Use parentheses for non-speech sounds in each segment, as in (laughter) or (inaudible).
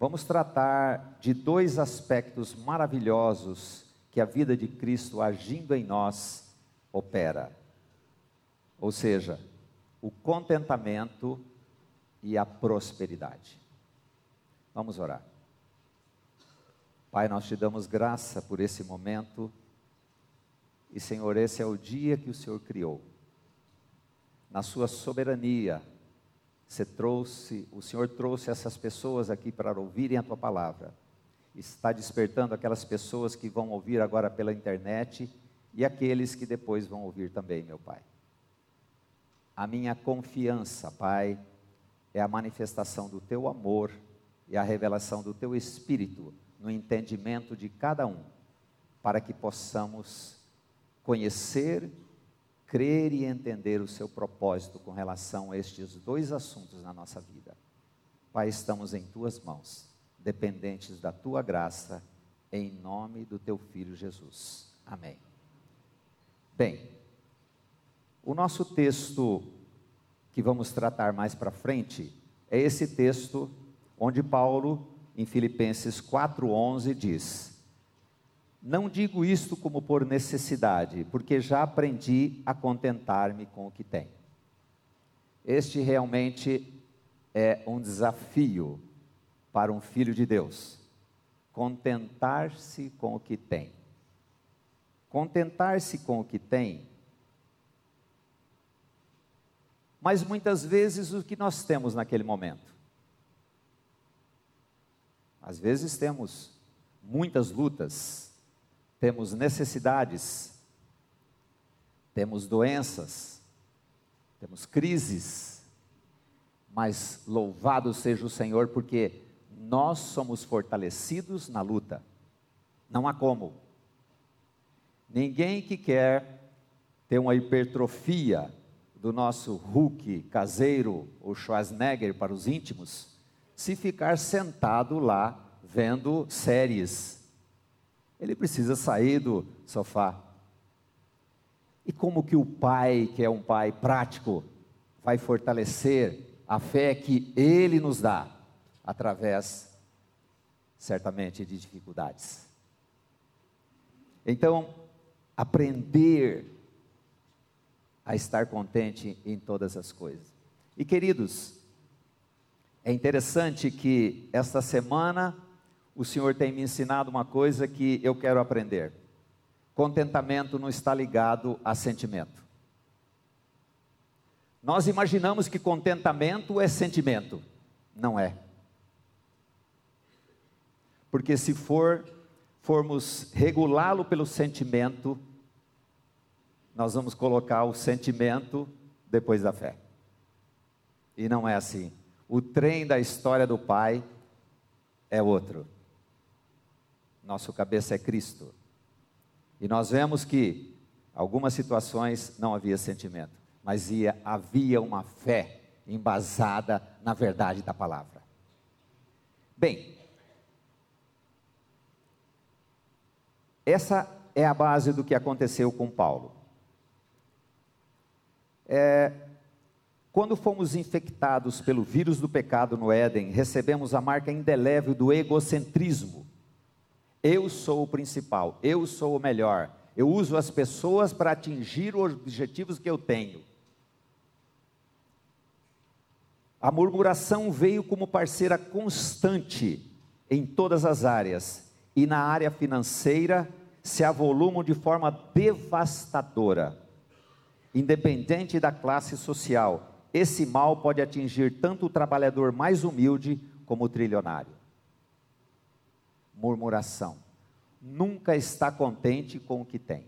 vamos tratar de dois aspectos maravilhosos que a vida de Cristo agindo em nós opera. Ou seja, o contentamento e a prosperidade. Vamos orar. Pai, nós te damos graça por esse momento. E, Senhor, esse é o dia que o Senhor criou. Na sua soberania, você trouxe, o Senhor trouxe essas pessoas aqui para ouvirem a tua palavra. Está despertando aquelas pessoas que vão ouvir agora pela internet e aqueles que depois vão ouvir também, meu Pai. A minha confiança, Pai, é a manifestação do teu amor e a revelação do teu espírito no entendimento de cada um, para que possamos conhecer, crer e entender o seu propósito com relação a estes dois assuntos na nossa vida. Pai, estamos em tuas mãos, dependentes da tua graça, em nome do teu filho Jesus. Amém. Bem, o nosso texto que vamos tratar mais para frente é esse texto onde Paulo, em Filipenses 4:11 diz: Não digo isto como por necessidade, porque já aprendi a contentar-me com o que tenho. Este realmente é um desafio para um filho de Deus. Contentar-se com o que tem. Contentar-se com o que tem mas muitas vezes o que nós temos naquele momento. Às vezes temos muitas lutas, temos necessidades, temos doenças, temos crises, mas louvado seja o Senhor, porque nós somos fortalecidos na luta, não há como. Ninguém que quer ter uma hipertrofia do nosso Hulk caseiro, ou Schwarzenegger para os íntimos, se ficar sentado lá vendo séries. Ele precisa sair do sofá. E como que o pai, que é um pai prático, vai fortalecer a fé que ele nos dá através certamente de dificuldades. Então, aprender a estar contente em todas as coisas. E queridos, é interessante que esta semana o Senhor tem me ensinado uma coisa que eu quero aprender. Contentamento não está ligado a sentimento. Nós imaginamos que contentamento é sentimento. Não é. Porque se for formos regulá-lo pelo sentimento, nós vamos colocar o sentimento depois da fé. E não é assim. O trem da história do Pai é outro. Nosso cabeça é Cristo. E nós vemos que algumas situações não havia sentimento, mas ia, havia uma fé embasada na verdade da palavra. Bem, essa é a base do que aconteceu com Paulo. É, quando fomos infectados pelo vírus do pecado no Éden, recebemos a marca indelével do egocentrismo. Eu sou o principal, eu sou o melhor, eu uso as pessoas para atingir os objetivos que eu tenho. A murmuração veio como parceira constante em todas as áreas, e na área financeira se avolumam de forma devastadora. Independente da classe social, esse mal pode atingir tanto o trabalhador mais humilde como o trilionário. Murmuração. Nunca está contente com o que tem.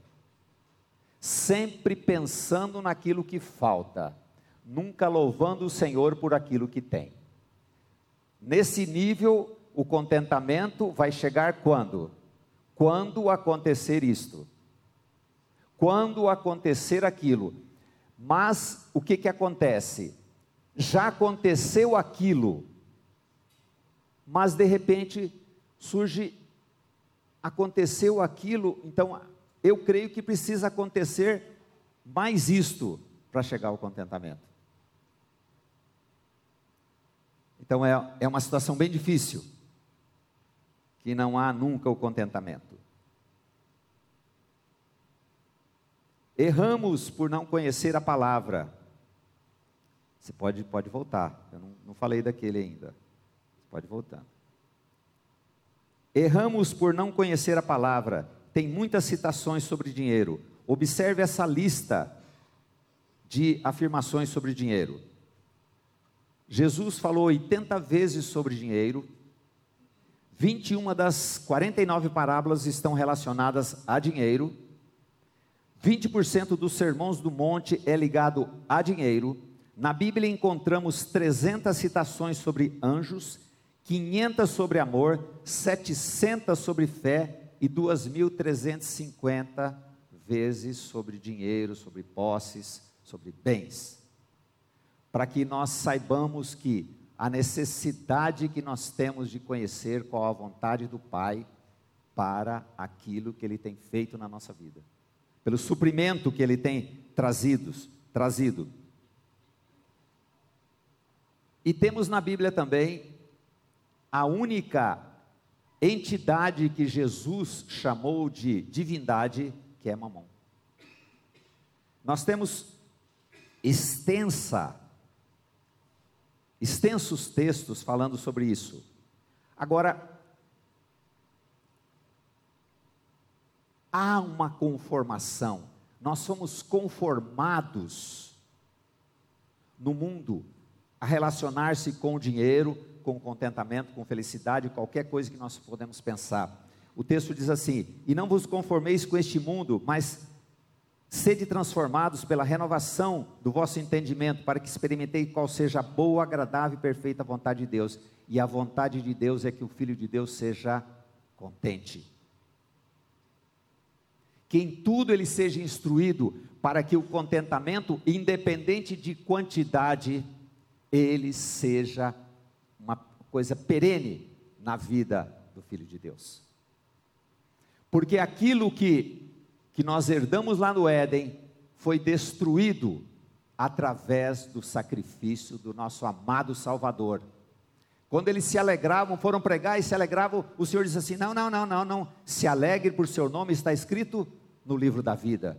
Sempre pensando naquilo que falta. Nunca louvando o Senhor por aquilo que tem. Nesse nível, o contentamento vai chegar quando? Quando acontecer isto quando acontecer aquilo. Mas o que, que acontece? Já aconteceu aquilo, mas de repente surge, aconteceu aquilo, então eu creio que precisa acontecer mais isto para chegar ao contentamento. Então é, é uma situação bem difícil. que não há nunca o contentamento. Erramos por não conhecer a palavra. Você pode, pode voltar, eu não, não falei daquele ainda. Você pode voltar. Erramos por não conhecer a palavra. Tem muitas citações sobre dinheiro. Observe essa lista de afirmações sobre dinheiro. Jesus falou 80 vezes sobre dinheiro. 21 das 49 parábolas estão relacionadas a dinheiro. 20% dos sermões do monte é ligado a dinheiro. Na Bíblia encontramos 300 citações sobre anjos, 500 sobre amor, 700 sobre fé e 2.350 vezes sobre dinheiro, sobre posses, sobre bens. Para que nós saibamos que a necessidade que nós temos de conhecer qual a vontade do Pai para aquilo que Ele tem feito na nossa vida, pelo suprimento que Ele tem trazido, trazido. E temos na Bíblia também a única entidade que Jesus chamou de divindade, que é Mamon. Nós temos extensa extensos textos falando sobre isso. Agora, há uma conformação. Nós somos conformados no mundo a relacionar-se com o dinheiro, com contentamento, com felicidade, qualquer coisa que nós podemos pensar. O texto diz assim: E não vos conformeis com este mundo, mas sede transformados pela renovação do vosso entendimento, para que experimentei qual seja a boa, agradável e perfeita vontade de Deus. E a vontade de Deus é que o Filho de Deus seja contente. Que em tudo ele seja instruído, para que o contentamento, independente de quantidade, ele seja coisa perene na vida do Filho de Deus. Porque aquilo que, que nós herdamos lá no Éden foi destruído através do sacrifício do nosso amado Salvador. Quando eles se alegravam, foram pregar e se alegravam, o Senhor diz assim: não, não, não, não, não, se alegre por seu nome, está escrito no livro da vida.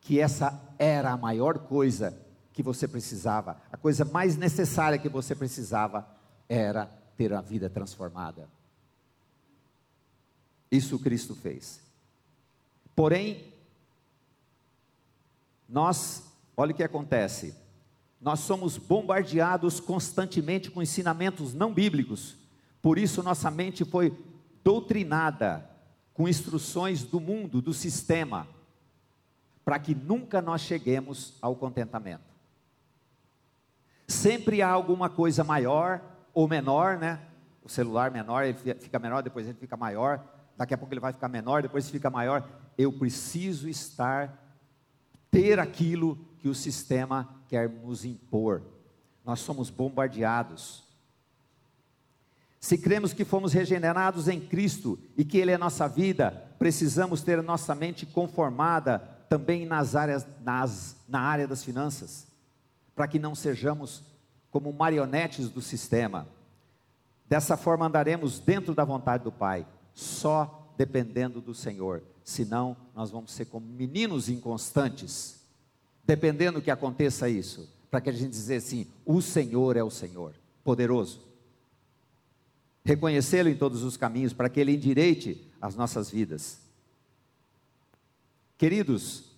Que essa era a maior coisa que você precisava, a coisa mais necessária que você precisava era ter a vida transformada. Isso Cristo fez. Porém, nós, olha o que acontece. Nós somos bombardeados constantemente com ensinamentos não bíblicos. Por isso nossa mente foi doutrinada com instruções do mundo, do sistema, para que nunca nós cheguemos ao contentamento. Sempre há alguma coisa maior ou menor, né? O celular menor, ele fica menor, depois ele fica maior, daqui a pouco ele vai ficar menor, depois fica maior. Eu preciso estar, ter aquilo que o sistema quer nos impor. Nós somos bombardeados. Se cremos que fomos regenerados em Cristo e que Ele é nossa vida, precisamos ter nossa mente conformada também nas áreas, nas, na área das finanças para que não sejamos como marionetes do sistema. Dessa forma andaremos dentro da vontade do Pai, só dependendo do Senhor. Senão, nós vamos ser como meninos inconstantes, dependendo que aconteça isso, para que a gente dizer assim: o Senhor é o Senhor, poderoso. Reconhecê-lo em todos os caminhos, para que ele endireite as nossas vidas. Queridos,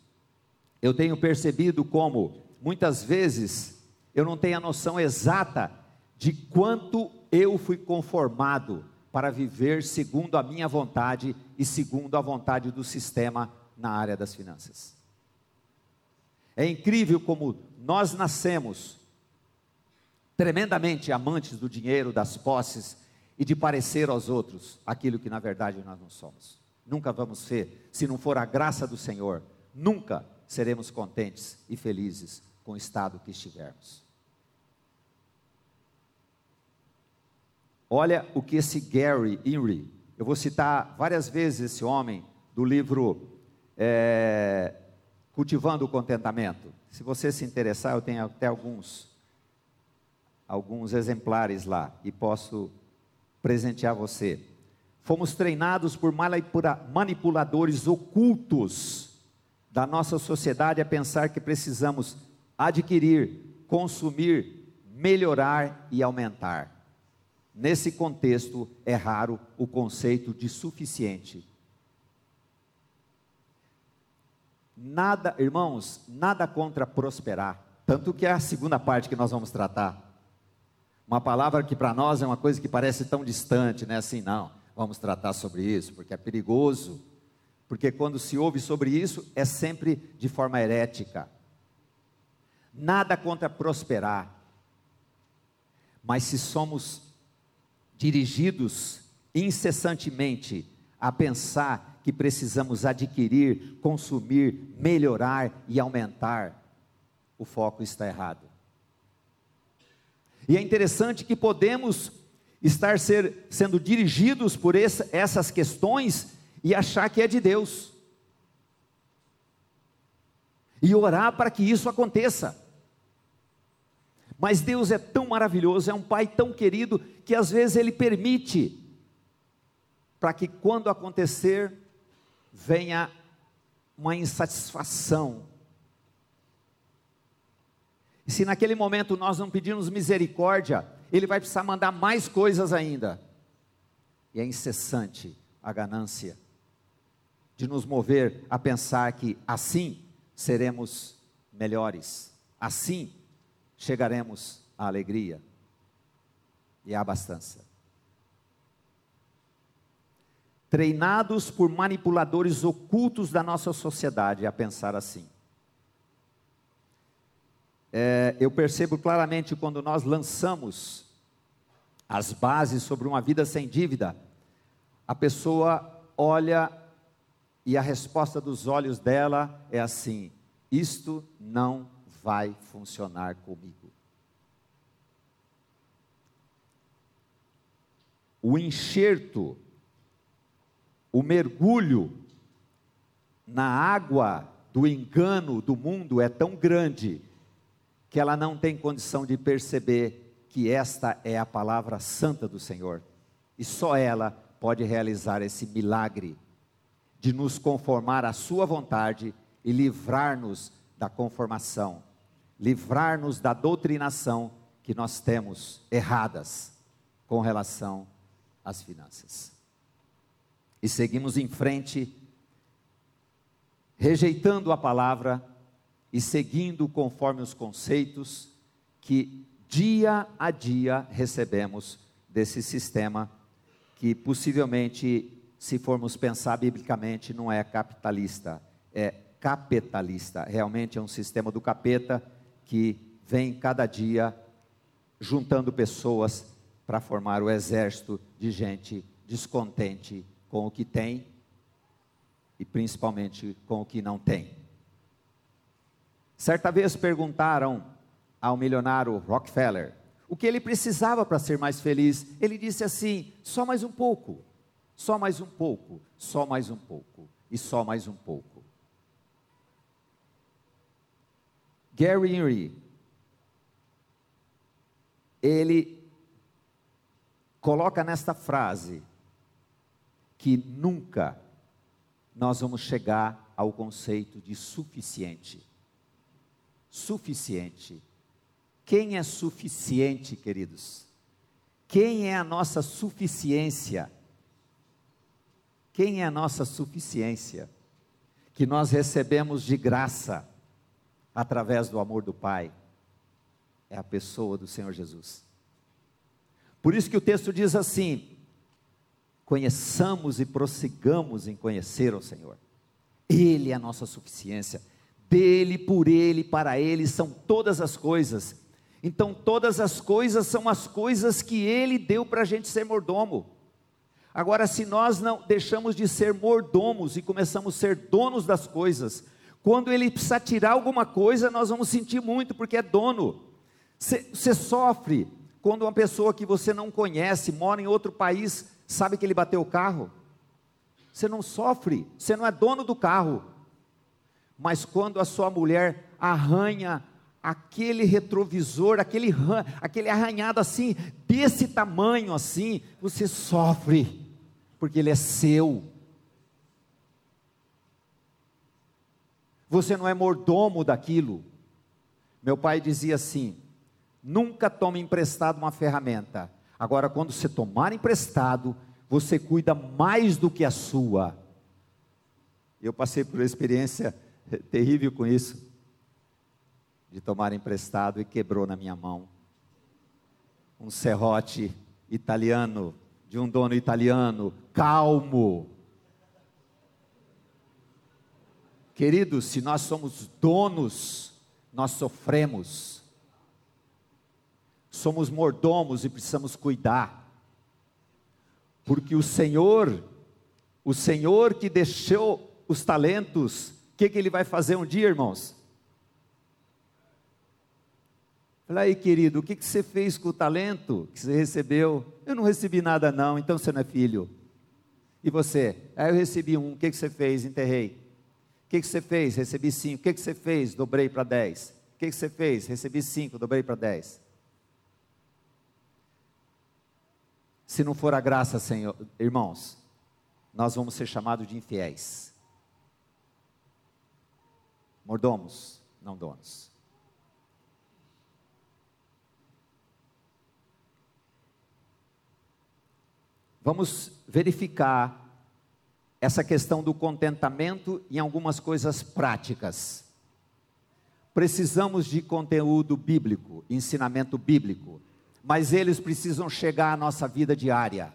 eu tenho percebido como muitas vezes eu não tenho a noção exata de quanto eu fui conformado para viver segundo a minha vontade e segundo a vontade do sistema na área das finanças. É incrível como nós nascemos tremendamente amantes do dinheiro, das posses e de parecer aos outros aquilo que na verdade nós não somos. Nunca vamos ser, se não for a graça do Senhor, nunca seremos contentes e felizes com o estado que estivermos. Olha o que esse Gary Inry, eu vou citar várias vezes esse homem do livro é, Cultivando o Contentamento. Se você se interessar, eu tenho até alguns, alguns exemplares lá e posso presentear você. fomos treinados por manipuladores ocultos da nossa sociedade a pensar que precisamos adquirir, consumir, melhorar e aumentar. Nesse contexto, é raro o conceito de suficiente. Nada, irmãos, nada contra prosperar. Tanto que é a segunda parte que nós vamos tratar. Uma palavra que para nós é uma coisa que parece tão distante, né? Assim, não, vamos tratar sobre isso, porque é perigoso. Porque quando se ouve sobre isso, é sempre de forma herética. Nada contra prosperar. Mas se somos dirigidos incessantemente a pensar que precisamos adquirir, consumir, melhorar e aumentar, o foco está errado. E é interessante que podemos estar ser, sendo dirigidos por essa, essas questões e achar que é de Deus. E orar para que isso aconteça. Mas Deus é tão maravilhoso, é um Pai tão querido, que às vezes Ele permite, para que quando acontecer, venha uma insatisfação, e se naquele momento nós não pedirmos misericórdia, Ele vai precisar mandar mais coisas ainda. E é incessante a ganância de nos mover a pensar que assim seremos melhores, assim chegaremos à alegria e à abastança. Treinados por manipuladores ocultos da nossa sociedade a pensar assim é, eu percebo claramente quando nós lançamos as bases sobre uma vida sem dívida, a pessoa olha e a resposta dos olhos dela é assim: isto não vai funcionar comigo. O enxerto, o mergulho na água do engano do mundo é tão grande que ela não tem condição de perceber que esta é a palavra santa do Senhor. E só ela pode realizar esse milagre de nos conformar à Sua vontade e livrar-nos da conformação, livrar-nos da doutrinação que nós temos erradas com relação às finanças. E seguimos em frente, rejeitando a palavra e seguindo conforme os conceitos que dia a dia recebemos desse sistema que possivelmente, se formos pensar biblicamente, não é capitalista, é capitalista. Realmente é um sistema do capeta que vem cada dia juntando pessoas para formar o exército de gente descontente com o que tem e principalmente com o que não tem. Certa vez perguntaram ao milionário Rockefeller o que ele precisava para ser mais feliz. Ele disse assim: só mais um pouco, só mais um pouco, só mais um pouco e só mais um pouco. Gary Henry, ele coloca nesta frase que nunca nós vamos chegar ao conceito de suficiente suficiente. Quem é suficiente, queridos? Quem é a nossa suficiência? Quem é a nossa suficiência? Que nós recebemos de graça através do amor do Pai. É a pessoa do Senhor Jesus. Por isso que o texto diz assim: conheçamos e prossigamos em conhecer o Senhor. Ele é a nossa suficiência dele, por ele, para ele são todas as coisas. Então, todas as coisas são as coisas que ele deu para a gente ser mordomo. Agora, se nós não deixamos de ser mordomos e começamos a ser donos das coisas, quando ele precisa tirar alguma coisa, nós vamos sentir muito, porque é dono. Você sofre quando uma pessoa que você não conhece, mora em outro país, sabe que ele bateu o carro. Você não sofre, você não é dono do carro, mas quando a sua mulher arranha aquele retrovisor, aquele, aquele arranhado assim, desse tamanho assim, você sofre, porque ele é seu. Você não é mordomo daquilo. Meu pai dizia assim: nunca tome emprestado uma ferramenta. Agora, quando você tomar emprestado, você cuida mais do que a sua. Eu passei por uma experiência (laughs) terrível com isso, de tomar emprestado e quebrou na minha mão um serrote italiano, de um dono italiano, calmo. Queridos, se nós somos donos, nós sofremos. Somos mordomos e precisamos cuidar. Porque o Senhor, o Senhor que deixou os talentos, o que, que ele vai fazer um dia, irmãos? Fala aí, querido, o que, que você fez com o talento que você recebeu? Eu não recebi nada, não, então você não é filho. E você? Aí ah, eu recebi um, o que, que você fez? Enterrei. Que, que você fez? Recebi cinco. O que, que você fez? Dobrei para dez. O que, que você fez? Recebi cinco, dobrei para dez. Se não for a graça, Senhor, irmãos, nós vamos ser chamados de infiéis. Mordomos, não donos. Vamos verificar essa questão do contentamento em algumas coisas práticas. Precisamos de conteúdo bíblico, ensinamento bíblico, mas eles precisam chegar à nossa vida diária.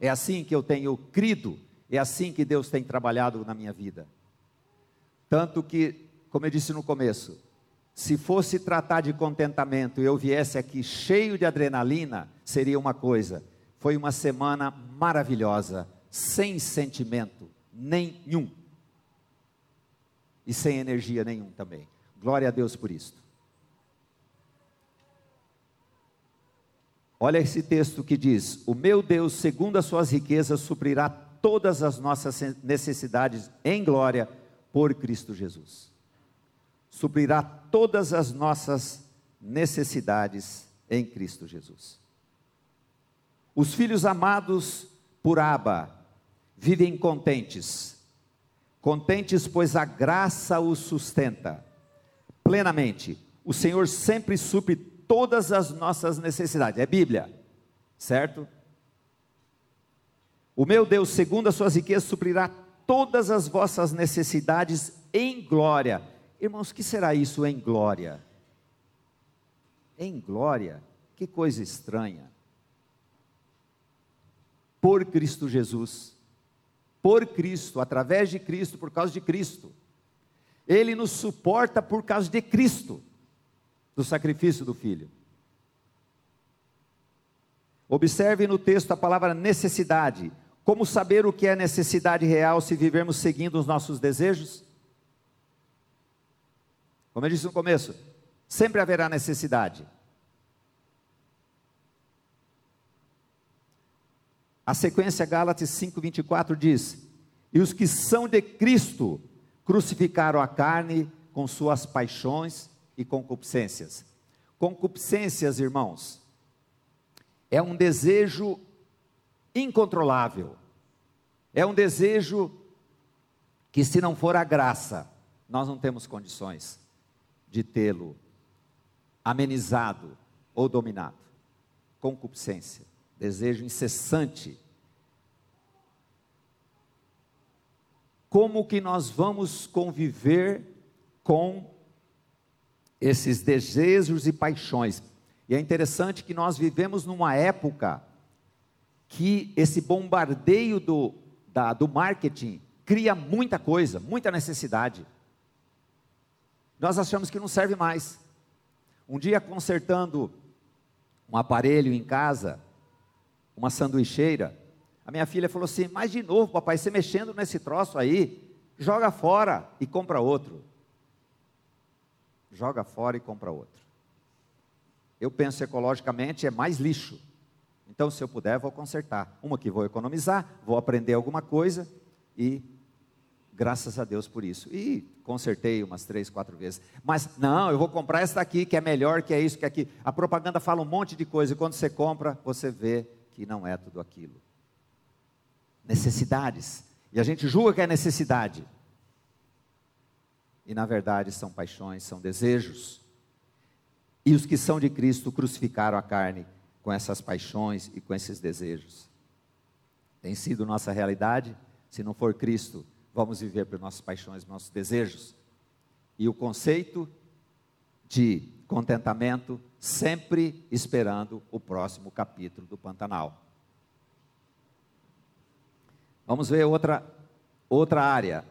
É assim que eu tenho crido, é assim que Deus tem trabalhado na minha vida. Tanto que, como eu disse no começo, se fosse tratar de contentamento e eu viesse aqui cheio de adrenalina, seria uma coisa. Foi uma semana maravilhosa, sem sentimento nenhum. E sem energia nenhum também. Glória a Deus por isso. Olha esse texto que diz: O meu Deus, segundo as suas riquezas, suprirá todas as nossas necessidades em glória por Cristo Jesus. Suprirá todas as nossas necessidades em Cristo Jesus. Os filhos amados por Abba vivem contentes, contentes pois a graça os sustenta plenamente. O Senhor sempre supre todas as nossas necessidades. É Bíblia, certo? O meu Deus, segundo as suas riquezas, suprirá todas as vossas necessidades em glória. Irmãos, que será isso em glória? Em glória? Que coisa estranha. Por Cristo Jesus. Por Cristo, através de Cristo, por causa de Cristo. Ele nos suporta por causa de Cristo, do sacrifício do Filho. Observe no texto a palavra necessidade. Como saber o que é necessidade real se vivermos seguindo os nossos desejos? Como eu disse no começo, sempre haverá necessidade. A sequência Gálatas 5:24 diz: "E os que são de Cristo crucificaram a carne com suas paixões e concupiscências." Concupiscências, irmãos, é um desejo incontrolável. É um desejo que, se não for a graça, nós não temos condições de tê-lo amenizado ou dominado. Concupiscência, desejo incessante. Como que nós vamos conviver com esses desejos e paixões? E é interessante que nós vivemos numa época que esse bombardeio do, da, do marketing cria muita coisa, muita necessidade. Nós achamos que não serve mais. Um dia consertando um aparelho em casa, uma sanduicheira, a minha filha falou assim: Mas de novo, papai, você mexendo nesse troço aí, joga fora e compra outro. Joga fora e compra outro. Eu penso ecologicamente, é mais lixo. Então, se eu puder, vou consertar. Uma que vou economizar, vou aprender alguma coisa e graças a Deus por isso. E consertei umas três, quatro vezes. Mas não, eu vou comprar essa aqui que é melhor, que é isso, que é aquilo. A propaganda fala um monte de coisa e quando você compra, você vê que não é tudo aquilo. necessidades. E a gente julga que é necessidade. E na verdade são paixões, são desejos. E os que são de Cristo crucificaram a carne com essas paixões e com esses desejos. Tem sido nossa realidade? Se não for Cristo, vamos viver por nossas paixões, nossos desejos. E o conceito de contentamento, sempre esperando o próximo capítulo do Pantanal. Vamos ver outra, outra área.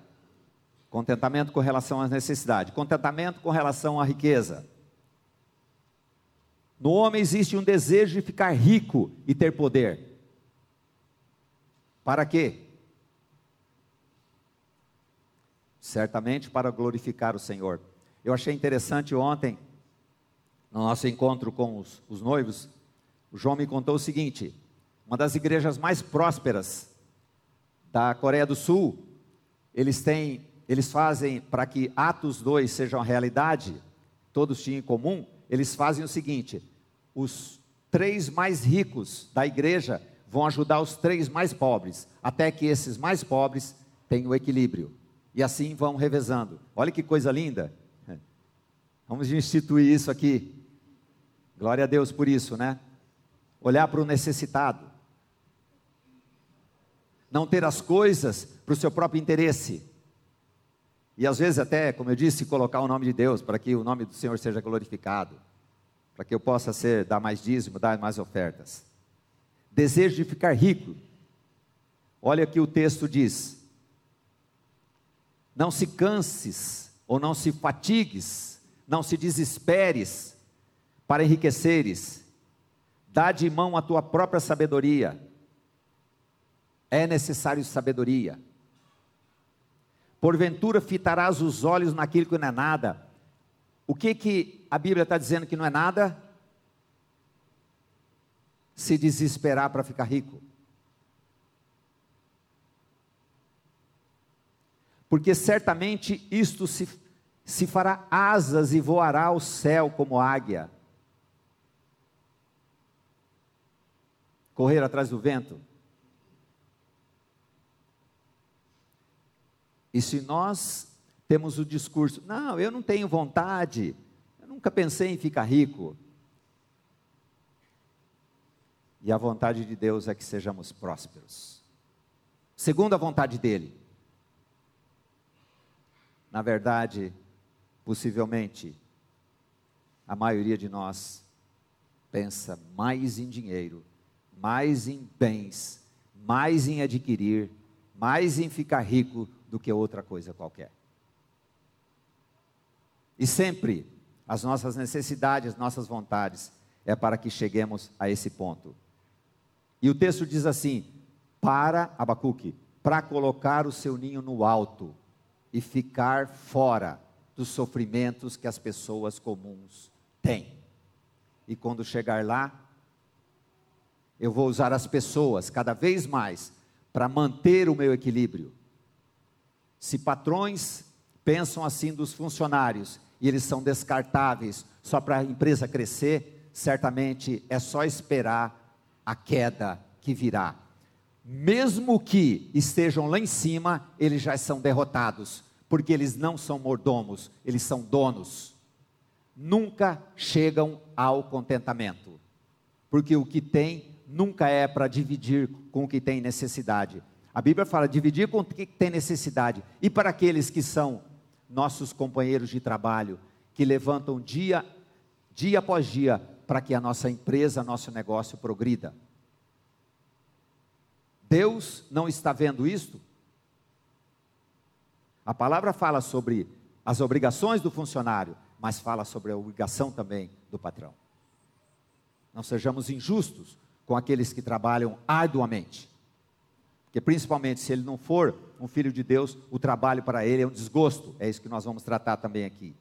Contentamento com relação às necessidades. Contentamento com relação à riqueza. No homem existe um desejo de ficar rico e ter poder. Para quê? Certamente para glorificar o Senhor. Eu achei interessante ontem, no nosso encontro com os, os noivos, o João me contou o seguinte: uma das igrejas mais prósperas da Coreia do Sul, eles têm, eles fazem para que Atos 2 seja uma realidade, todos tinham em comum, eles fazem o seguinte: os três mais ricos da igreja vão ajudar os três mais pobres, até que esses mais pobres tenham o equilíbrio. E assim vão revezando. Olha que coisa linda. (laughs) Vamos instituir isso aqui. Glória a Deus por isso, né? Olhar para o necessitado não ter as coisas para o seu próprio interesse. E às vezes até, como eu disse, colocar o nome de Deus para que o nome do Senhor seja glorificado, para que eu possa ser dar mais dízimo, dar mais ofertas. Desejo de ficar rico. Olha que o texto diz: Não se canses ou não se fatigues, não se desesperes para enriqueceres. Dá de mão a tua própria sabedoria é necessário sabedoria. Porventura fitarás os olhos naquilo que não é nada. O que que a Bíblia está dizendo que não é nada? Se desesperar para ficar rico. Porque certamente isto se, se fará asas e voará ao céu como águia. Correr atrás do vento. E se nós temos o discurso, não, eu não tenho vontade, eu nunca pensei em ficar rico. E a vontade de Deus é que sejamos prósperos. Segundo a vontade dele. Na verdade, possivelmente, a maioria de nós pensa mais em dinheiro, mais em bens, mais em adquirir, mais em ficar rico do que outra coisa qualquer. E sempre as nossas necessidades, nossas vontades é para que cheguemos a esse ponto. E o texto diz assim: para Abacuque, para colocar o seu ninho no alto e ficar fora dos sofrimentos que as pessoas comuns têm. E quando chegar lá, eu vou usar as pessoas cada vez mais para manter o meu equilíbrio se patrões pensam assim dos funcionários e eles são descartáveis só para a empresa crescer, certamente é só esperar a queda que virá. Mesmo que estejam lá em cima, eles já são derrotados, porque eles não são mordomos, eles são donos. Nunca chegam ao contentamento, porque o que tem nunca é para dividir com o que tem necessidade a Bíblia fala dividir com o que tem necessidade. E para aqueles que são nossos companheiros de trabalho, que levantam dia, dia após dia, para que a nossa empresa, nosso negócio progrida. Deus não está vendo isto? A palavra fala sobre as obrigações do funcionário, mas fala sobre a obrigação também do patrão. Não sejamos injustos com aqueles que trabalham arduamente. Porque principalmente se ele não for um filho de Deus, o trabalho para ele é um desgosto. É isso que nós vamos tratar também aqui.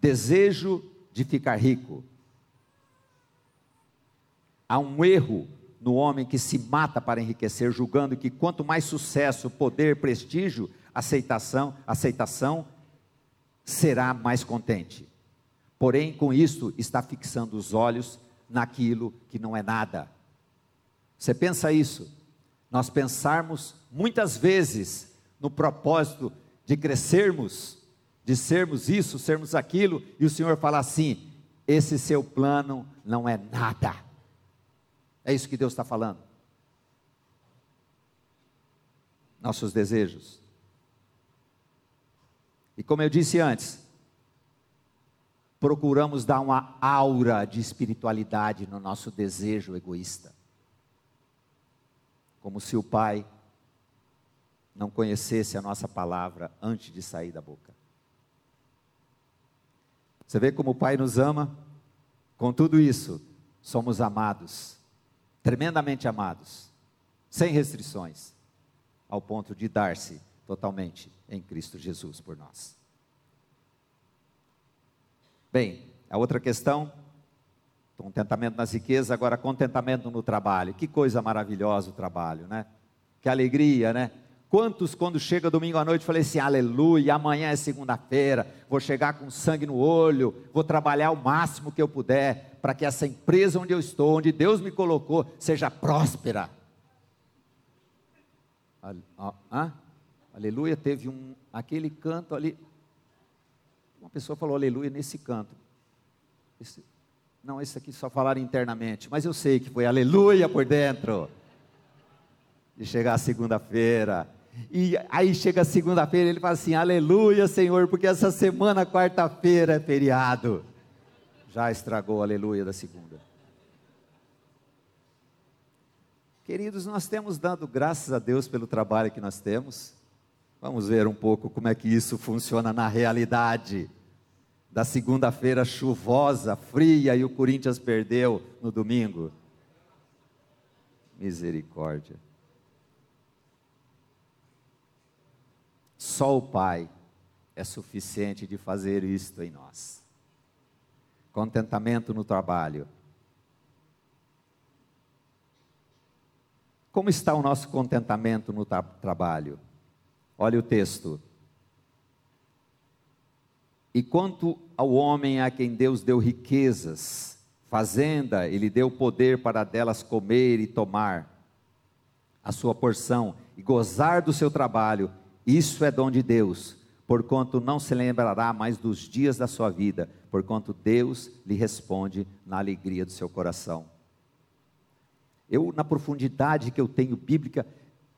Desejo de ficar rico. Há um erro no homem que se mata para enriquecer, julgando que quanto mais sucesso, poder, prestígio, aceitação, aceitação, será mais contente. Porém, com isso está fixando os olhos naquilo que não é nada. Você pensa isso? Nós pensarmos muitas vezes no propósito de crescermos, de sermos isso, sermos aquilo, e o Senhor fala assim: esse seu plano não é nada. É isso que Deus está falando. Nossos desejos. E como eu disse antes, procuramos dar uma aura de espiritualidade no nosso desejo egoísta. Como se o Pai não conhecesse a nossa palavra antes de sair da boca. Você vê como o Pai nos ama? Com tudo isso, somos amados, tremendamente amados, sem restrições, ao ponto de dar-se totalmente em Cristo Jesus por nós. Bem, a outra questão, contentamento nas riquezas, agora contentamento no trabalho. Que coisa maravilhosa o trabalho, né? Que alegria, né? Quantos, quando chega domingo à noite, falei assim: aleluia, amanhã é segunda-feira, vou chegar com sangue no olho, vou trabalhar o máximo que eu puder, para que essa empresa onde eu estou, onde Deus me colocou, seja próspera. Aleluia, teve um, aquele canto ali. Uma pessoa falou aleluia nesse canto. Esse, não, esse aqui só falaram internamente, mas eu sei que foi aleluia por dentro. De chegar segunda-feira, e aí chega segunda-feira, ele fala assim: Aleluia, Senhor, porque essa semana, quarta-feira, é feriado. Já estragou aleluia da segunda. Queridos, nós temos dado graças a Deus pelo trabalho que nós temos. Vamos ver um pouco como é que isso funciona na realidade. Da segunda-feira chuvosa, fria, e o Corinthians perdeu no domingo. Misericórdia. Só o Pai é suficiente de fazer isto em nós. Contentamento no trabalho. Como está o nosso contentamento no tra trabalho? Olha o texto. E quanto ao homem a quem Deus deu riquezas, fazenda, ele deu poder para delas comer e tomar a sua porção e gozar do seu trabalho, isso é dom de Deus, porquanto não se lembrará mais dos dias da sua vida, porquanto Deus lhe responde na alegria do seu coração. Eu, na profundidade que eu tenho bíblica,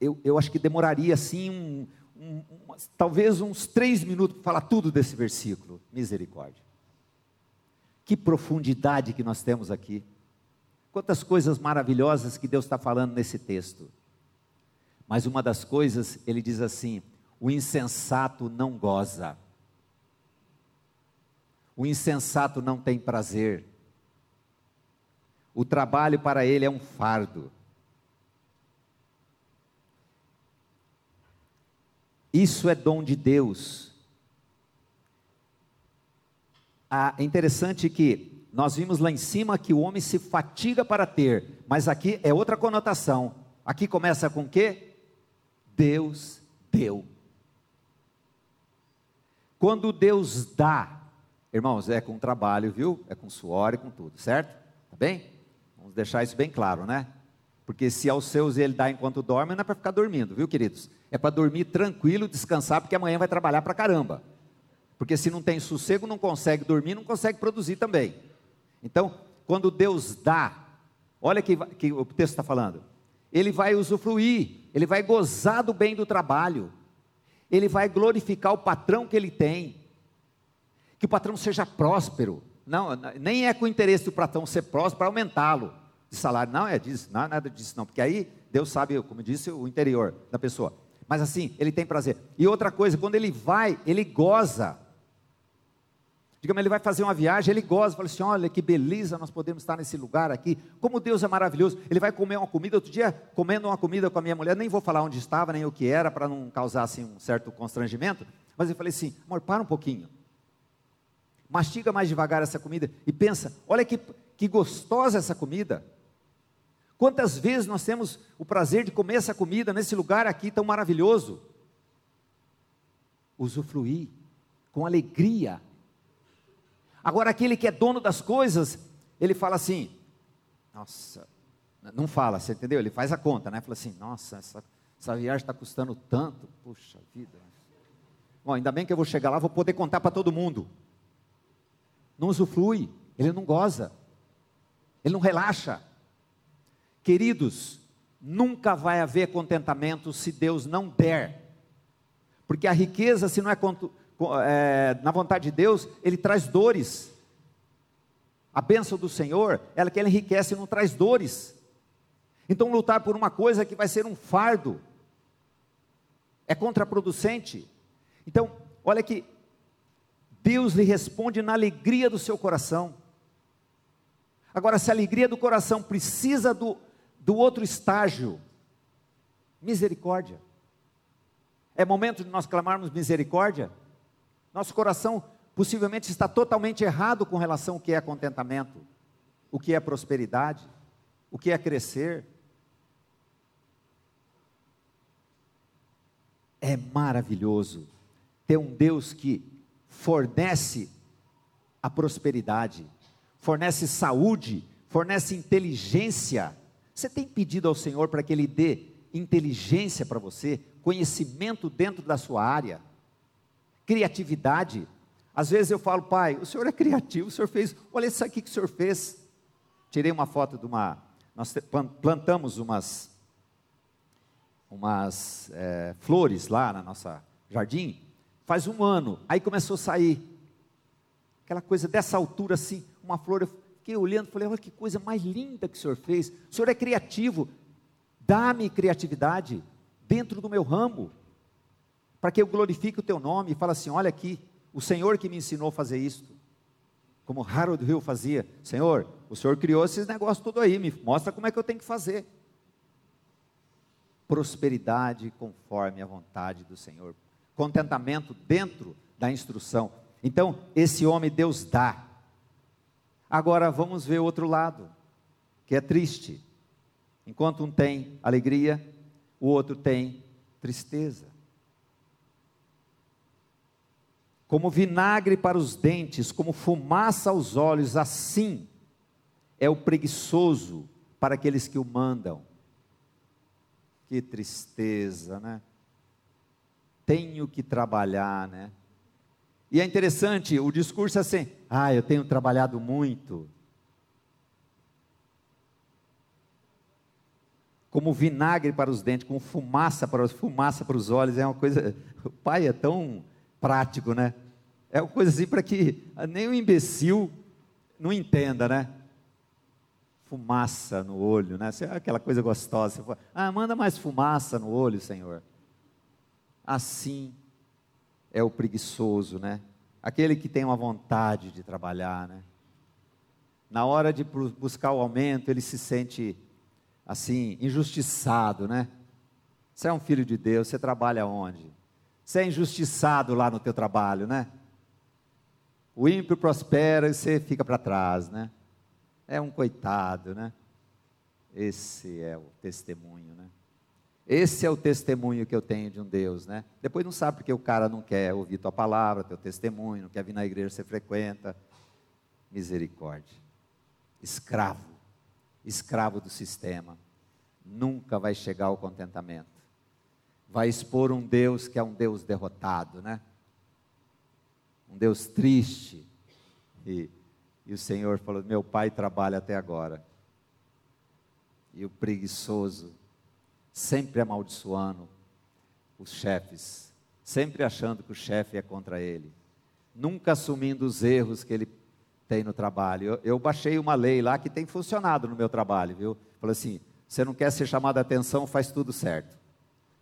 eu, eu acho que demoraria assim, um, um, talvez uns três minutos para falar tudo desse versículo. Misericórdia. Que profundidade que nós temos aqui. Quantas coisas maravilhosas que Deus está falando nesse texto. Mas uma das coisas, ele diz assim: o insensato não goza. O insensato não tem prazer. O trabalho para ele é um fardo. Isso é dom de Deus. Ah, é interessante que nós vimos lá em cima que o homem se fatiga para ter, mas aqui é outra conotação. Aqui começa com o quê? Deus deu. Quando Deus dá, irmãos, é com trabalho, viu? É com suor e com tudo, certo? Tá bem? Vamos deixar isso bem claro, né? Porque se aos seus ele dá enquanto dorme, não é para ficar dormindo, viu, queridos? É para dormir tranquilo, descansar, porque amanhã vai trabalhar para caramba. Porque se não tem sossego, não consegue dormir, não consegue produzir também. Então, quando Deus dá, olha que, que o texto está falando, ele vai usufruir, ele vai gozar do bem do trabalho ele vai glorificar o patrão que ele tem. Que o patrão seja próspero. Não, nem é com o interesse do patrão ser próspero para aumentá-lo de salário. Não é disso, não é nada disso, não. Porque aí Deus sabe, como disse, o interior da pessoa. Mas assim, ele tem prazer. E outra coisa, quando ele vai, ele goza. Digamos, ele vai fazer uma viagem, ele goza, fala assim: olha que beleza, nós podemos estar nesse lugar aqui. Como Deus é maravilhoso. Ele vai comer uma comida. Outro dia, comendo uma comida com a minha mulher, nem vou falar onde estava, nem o que era, para não causar assim, um certo constrangimento. Mas eu falei assim: amor, para um pouquinho. Mastiga mais devagar essa comida e pensa: olha que, que gostosa essa comida. Quantas vezes nós temos o prazer de comer essa comida nesse lugar aqui tão maravilhoso? Usufruir com alegria Agora, aquele que é dono das coisas, ele fala assim: Nossa, não fala, você entendeu? Ele faz a conta, né? Fala assim, nossa, essa, essa viagem está custando tanto, puxa vida. Bom, ainda bem que eu vou chegar lá, vou poder contar para todo mundo. Não usufrui, ele não goza, ele não relaxa. Queridos, nunca vai haver contentamento se Deus não der. Porque a riqueza, se não é, é na vontade de Deus, ele traz dores. A bênção do Senhor, ela que ele enriquece e não traz dores. Então, lutar por uma coisa que vai ser um fardo é contraproducente. Então, olha que Deus lhe responde na alegria do seu coração. Agora, se a alegria do coração precisa do, do outro estágio, misericórdia. É momento de nós clamarmos misericórdia? Nosso coração possivelmente está totalmente errado com relação ao que é contentamento, o que é prosperidade, o que é crescer. É maravilhoso ter um Deus que fornece a prosperidade, fornece saúde, fornece inteligência. Você tem pedido ao Senhor para que Ele dê inteligência para você, conhecimento dentro da sua área, criatividade. Às vezes eu falo, pai, o senhor é criativo, o senhor fez, olha isso aqui que o senhor fez. Tirei uma foto de uma, nós plantamos umas, umas é, flores lá na nossa jardim, faz um ano, aí começou a sair, aquela coisa dessa altura assim, uma flor, eu fiquei olhando, falei, olha que coisa mais linda que o senhor fez, o senhor é criativo, dá-me criatividade dentro do meu ramo, para que eu glorifique o teu nome e fale assim, olha aqui, o Senhor que me ensinou a fazer isso, como Harold Hill fazia, Senhor, o Senhor criou esses negócios tudo aí, me mostra como é que eu tenho que fazer, prosperidade conforme a vontade do Senhor, contentamento dentro da instrução. Então, esse homem Deus dá. Agora vamos ver o outro lado, que é triste. Enquanto um tem alegria, o outro tem tristeza. Como vinagre para os dentes, como fumaça aos olhos, assim é o preguiçoso para aqueles que o mandam. Que tristeza, né? Tenho que trabalhar, né? E é interessante, o discurso é assim: ah, eu tenho trabalhado muito, como vinagre para os dentes, como fumaça para os, fumaça para os olhos, é uma coisa. O pai é tão prático, né? É uma coisa assim para que nem o imbecil não entenda, né? Fumaça no olho, né? É aquela coisa gostosa. Ah, manda mais fumaça no olho, Senhor. Assim é o preguiçoso, né? Aquele que tem uma vontade de trabalhar, né? Na hora de buscar o aumento, ele se sente assim, injustiçado, né? Você é um filho de Deus, você trabalha onde? Você é injustiçado lá no teu trabalho, né? O ímpio prospera e você fica para trás, né? É um coitado, né? Esse é o testemunho, né? Esse é o testemunho que eu tenho de um Deus, né? Depois não sabe porque o cara não quer ouvir tua palavra, teu testemunho, não quer vir na igreja você frequenta. Misericórdia. Escravo escravo do sistema, nunca vai chegar ao contentamento. Vai expor um Deus que é um Deus derrotado, né? Um Deus triste. E, e o Senhor falou: Meu pai trabalha até agora. E o preguiçoso, sempre amaldiçoando os chefes, sempre achando que o chefe é contra ele, nunca assumindo os erros que ele tem no trabalho. Eu, eu, baixei uma lei lá que tem funcionado no meu trabalho, viu? Falei assim: você não quer ser chamado a atenção, faz tudo certo.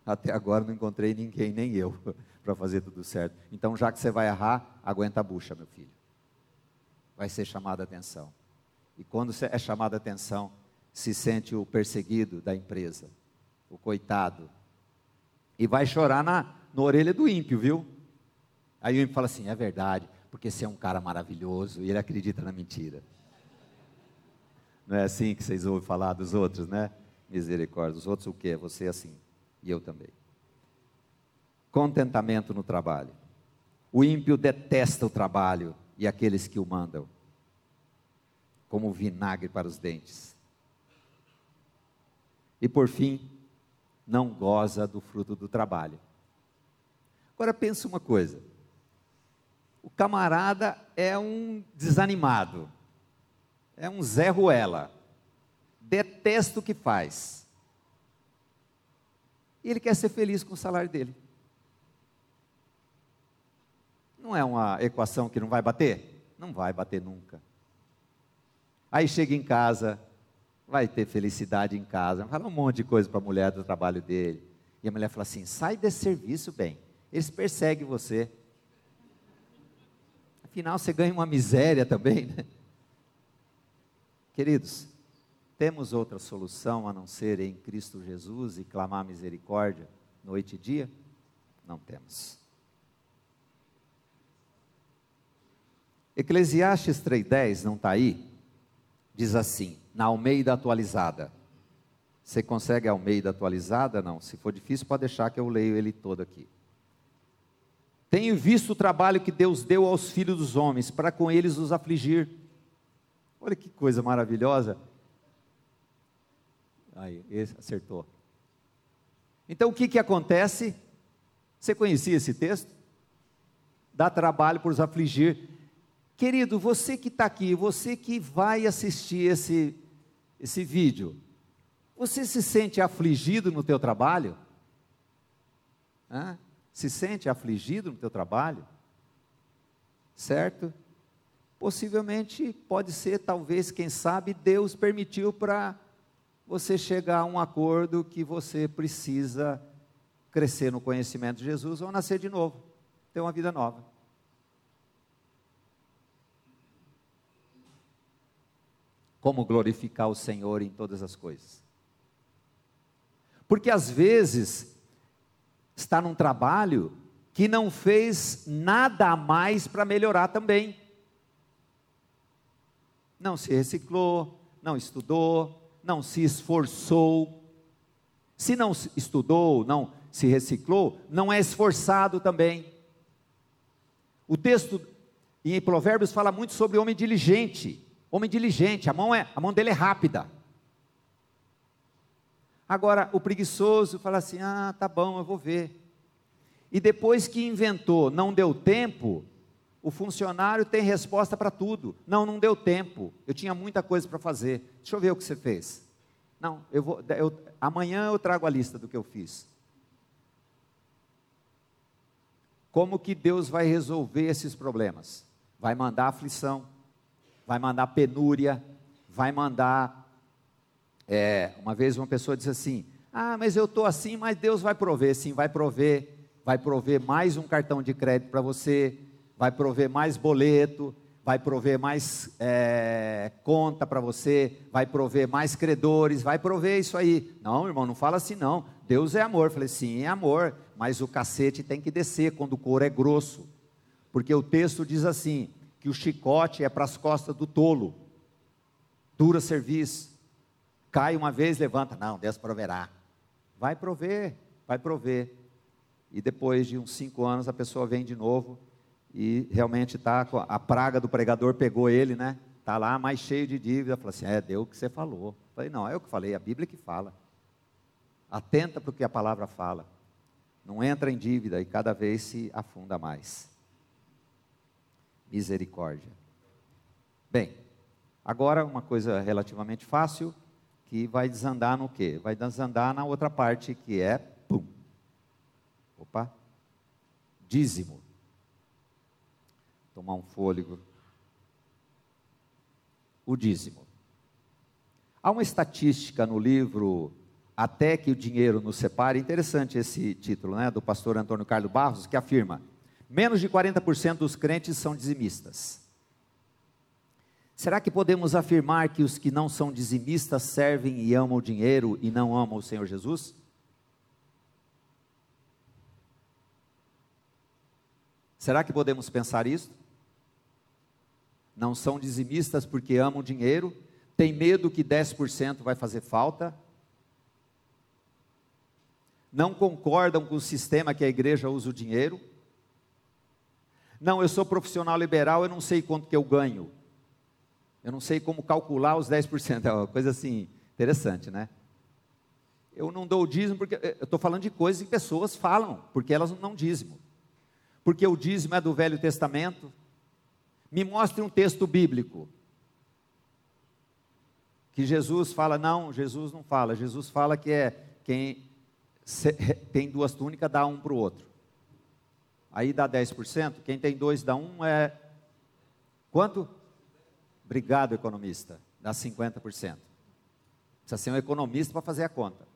Até agora não encontrei ninguém, nem eu, (laughs) para fazer tudo certo. Então, já que você vai errar, aguenta a bucha, meu filho. Vai ser chamado a atenção. E quando é chamado a atenção, se sente o perseguido da empresa, o coitado. E vai chorar na, na orelha do ímpio, viu? Aí o ímpio fala assim: é verdade, porque você é um cara maravilhoso e ele acredita na mentira. Não é assim que vocês ouvem falar dos outros, né? Misericórdia. Os outros o quê? Você é assim. E eu também. Contentamento no trabalho. O ímpio detesta o trabalho e aqueles que o mandam. Como vinagre para os dentes. E por fim, não goza do fruto do trabalho. Agora pense uma coisa. O camarada é um desanimado, é um Zé Ruela, detesta o que faz. E ele quer ser feliz com o salário dele. Não é uma equação que não vai bater? Não vai bater nunca. Aí chega em casa, vai ter felicidade em casa, fala um monte de coisa para a mulher do trabalho dele. E a mulher fala assim: sai desse serviço, bem. Eles perseguem você. Afinal, você ganha uma miséria também, né? Queridos, temos outra solução a não ser em Cristo Jesus e clamar misericórdia noite e dia? Não temos. Eclesiastes 3,10 não está aí? Diz assim, na Almeida atualizada. Você consegue a Almeida atualizada? Não. Se for difícil, pode deixar que eu leio ele todo aqui. Tenho visto o trabalho que Deus deu aos filhos dos homens, para com eles os afligir. Olha que coisa maravilhosa. Aí, esse acertou. Então o que, que acontece? Você conhecia esse texto? Dá trabalho por os afligir. Querido, você que está aqui, você que vai assistir esse, esse vídeo, você se sente afligido no teu trabalho? Hã? Se sente afligido no teu trabalho? Certo? Possivelmente pode ser, talvez, quem sabe, Deus permitiu para você chegar a um acordo que você precisa crescer no conhecimento de Jesus ou nascer de novo, ter uma vida nova. Como glorificar o Senhor em todas as coisas. Porque às vezes está num trabalho que não fez nada a mais para melhorar também. Não se reciclou, não estudou, não se esforçou. Se não estudou, não se reciclou, não é esforçado também. O texto em Provérbios fala muito sobre homem diligente. Homem diligente, a mão, é, a mão dele é rápida. Agora, o preguiçoso fala assim: ah, tá bom, eu vou ver. E depois que inventou, não deu tempo, o funcionário tem resposta para tudo. Não, não deu tempo. Eu tinha muita coisa para fazer. Deixa eu ver o que você fez. Não, eu vou, eu, amanhã eu trago a lista do que eu fiz. Como que Deus vai resolver esses problemas? Vai mandar aflição, vai mandar penúria, vai mandar. É, uma vez uma pessoa disse assim: Ah, mas eu estou assim, mas Deus vai prover. Sim, vai prover. Vai prover mais um cartão de crédito para você, vai prover mais boleto, vai prover mais é, conta para você, vai prover mais credores, vai prover isso aí. Não, irmão, não fala assim não. Deus é amor. Eu falei, sim, é amor, mas o cacete tem que descer quando o couro é grosso. Porque o texto diz assim: que o chicote é para as costas do tolo. Dura serviço. Cai uma vez, levanta. Não, Deus proverá. Vai prover, vai prover. E depois de uns cinco anos a pessoa vem de novo e realmente está a praga do pregador pegou ele, né? Está lá mais cheio de dívida. Fala assim: é, deu o que você falou. Falei: não, é eu que falei, a Bíblia que fala. Atenta para o que a palavra fala. Não entra em dívida e cada vez se afunda mais misericórdia. Bem, agora uma coisa relativamente fácil, que vai desandar no quê? Vai desandar na outra parte que é, pum, opa, dízimo. Tomar um fôlego. O dízimo. Há uma estatística no livro Até que o Dinheiro nos Separe, interessante esse título, né, do pastor Antônio Carlos Barros, que afirma Menos de 40% dos crentes são dizimistas. Será que podemos afirmar que os que não são dizimistas servem e amam o dinheiro e não amam o Senhor Jesus? Será que podemos pensar isso? Não são dizimistas porque amam o dinheiro, tem medo que 10% vai fazer falta, não concordam com o sistema que a igreja usa o dinheiro, não, eu sou profissional liberal, eu não sei quanto que eu ganho. Eu não sei como calcular os 10%. É uma coisa assim, interessante, né? eu não dou o dízimo porque eu estou falando de coisas que pessoas falam, porque elas não dão dízimo. Porque o dízimo é do Velho Testamento. Me mostre um texto bíblico que Jesus fala, não, Jesus não fala. Jesus fala que é quem (laughs) tem duas túnicas dá um para o outro. Aí dá 10%, quem tem dois dá um é quanto? Obrigado, economista. Dá 50%. Precisa ser um economista para fazer a conta.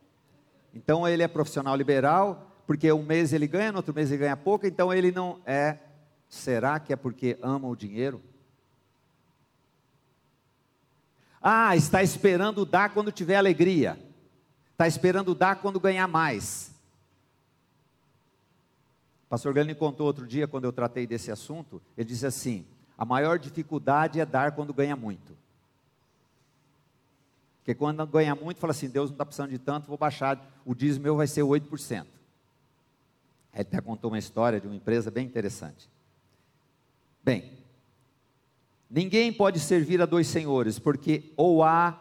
Então ele é profissional liberal, porque um mês ele ganha, no outro mês ele ganha pouco, então ele não é. Será que é porque ama o dinheiro? Ah, está esperando dar quando tiver alegria. Está esperando dar quando ganhar mais. Pastor Gani contou outro dia, quando eu tratei desse assunto, ele disse assim: a maior dificuldade é dar quando ganha muito. Porque quando ganha muito, fala assim: Deus não está precisando de tanto, vou baixar, o dízimo meu vai ser 8%. Ele até contou uma história de uma empresa bem interessante. Bem, ninguém pode servir a dois senhores, porque ou há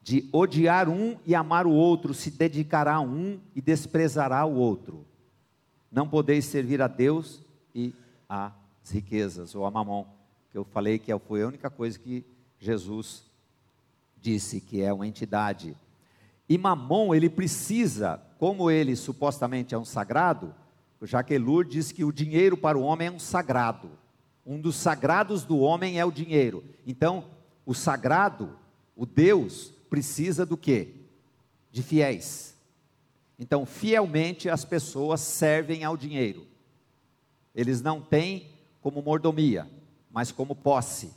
de odiar um e amar o outro, se dedicará a um e desprezará o outro. Não podeis servir a Deus e às riquezas, ou a mamon, que eu falei que foi a única coisa que Jesus disse que é uma entidade. E Mamon, ele precisa, como ele supostamente é um sagrado, Jacques Ellul diz que o dinheiro para o homem é um sagrado. Um dos sagrados do homem é o dinheiro. Então, o sagrado, o Deus, precisa do quê? De fiéis. Então, fielmente as pessoas servem ao dinheiro. Eles não têm como mordomia, mas como posse.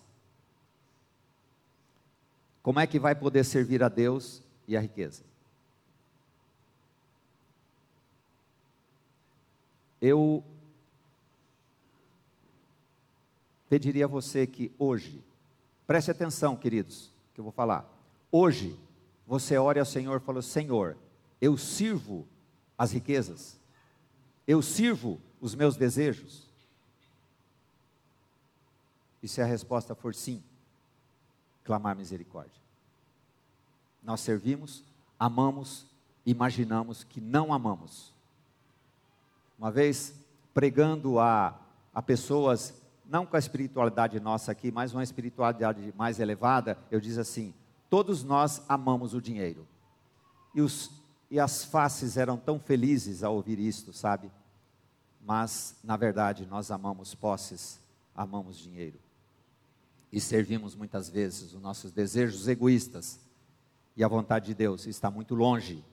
Como é que vai poder servir a Deus e a riqueza? Eu pediria a você que hoje, preste atenção, queridos, que eu vou falar. Hoje, você ore ao Senhor e fala: Senhor, eu sirvo as riquezas, eu sirvo os meus desejos. E se a resposta for sim, clamar misericórdia. Nós servimos, amamos, imaginamos que não amamos. Uma vez pregando a, a pessoas, não com a espiritualidade nossa aqui, mas uma espiritualidade mais elevada, eu disse assim: todos nós amamos o dinheiro. E, os, e as faces eram tão felizes ao ouvir isto, sabe? Mas, na verdade, nós amamos posses, amamos dinheiro e servimos muitas vezes os nossos desejos egoístas. E a vontade de Deus está muito longe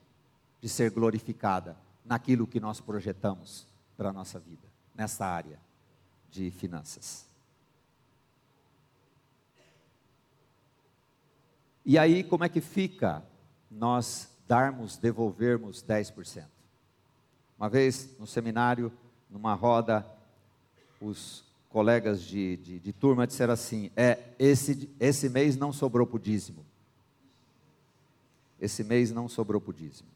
de ser glorificada naquilo que nós projetamos para a nossa vida, nessa área de finanças. E aí, como é que fica nós darmos, devolvermos 10%? Uma vez no seminário, numa roda, os colegas de, de, de turma disseram assim: é, esse, esse mês não sobrou para o dízimo. Esse mês não sobrou para o dízimo.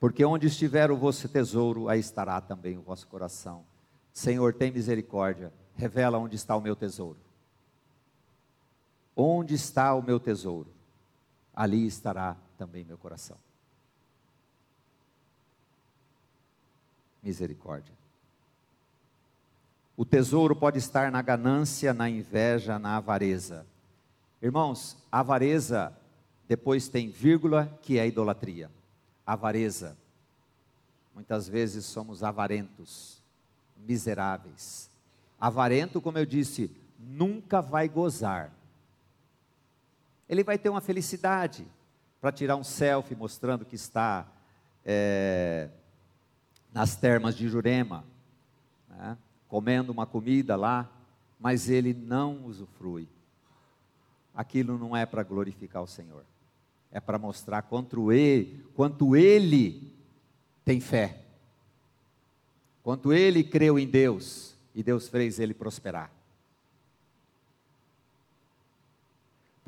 Porque onde estiver o vosso tesouro, aí estará também o vosso coração. Senhor, tem misericórdia, revela onde está o meu tesouro. Onde está o meu tesouro? Ali estará também meu coração. misericórdia. O tesouro pode estar na ganância, na inveja, na avareza. Irmãos, avareza, depois tem vírgula, que é idolatria. Avareza. Muitas vezes somos avarentos, miseráveis. Avarento, como eu disse, nunca vai gozar. Ele vai ter uma felicidade para tirar um selfie mostrando que está é, nas termas de Jurema, né, comendo uma comida lá, mas ele não usufrui. Aquilo não é para glorificar o Senhor, é para mostrar quanto ele, quanto ele tem fé, quanto ele creu em Deus e Deus fez ele prosperar.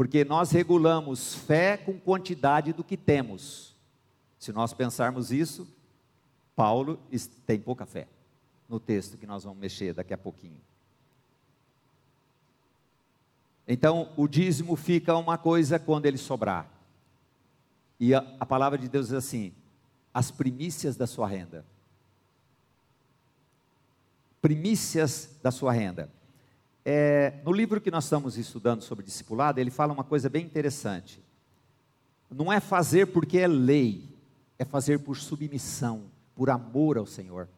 Porque nós regulamos fé com quantidade do que temos. Se nós pensarmos isso, Paulo tem pouca fé no texto que nós vamos mexer daqui a pouquinho. Então, o dízimo fica uma coisa quando ele sobrar. E a, a palavra de Deus diz assim: as primícias da sua renda. Primícias da sua renda. É, no livro que nós estamos estudando sobre discipulado, ele fala uma coisa bem interessante. Não é fazer porque é lei, é fazer por submissão, por amor ao Senhor.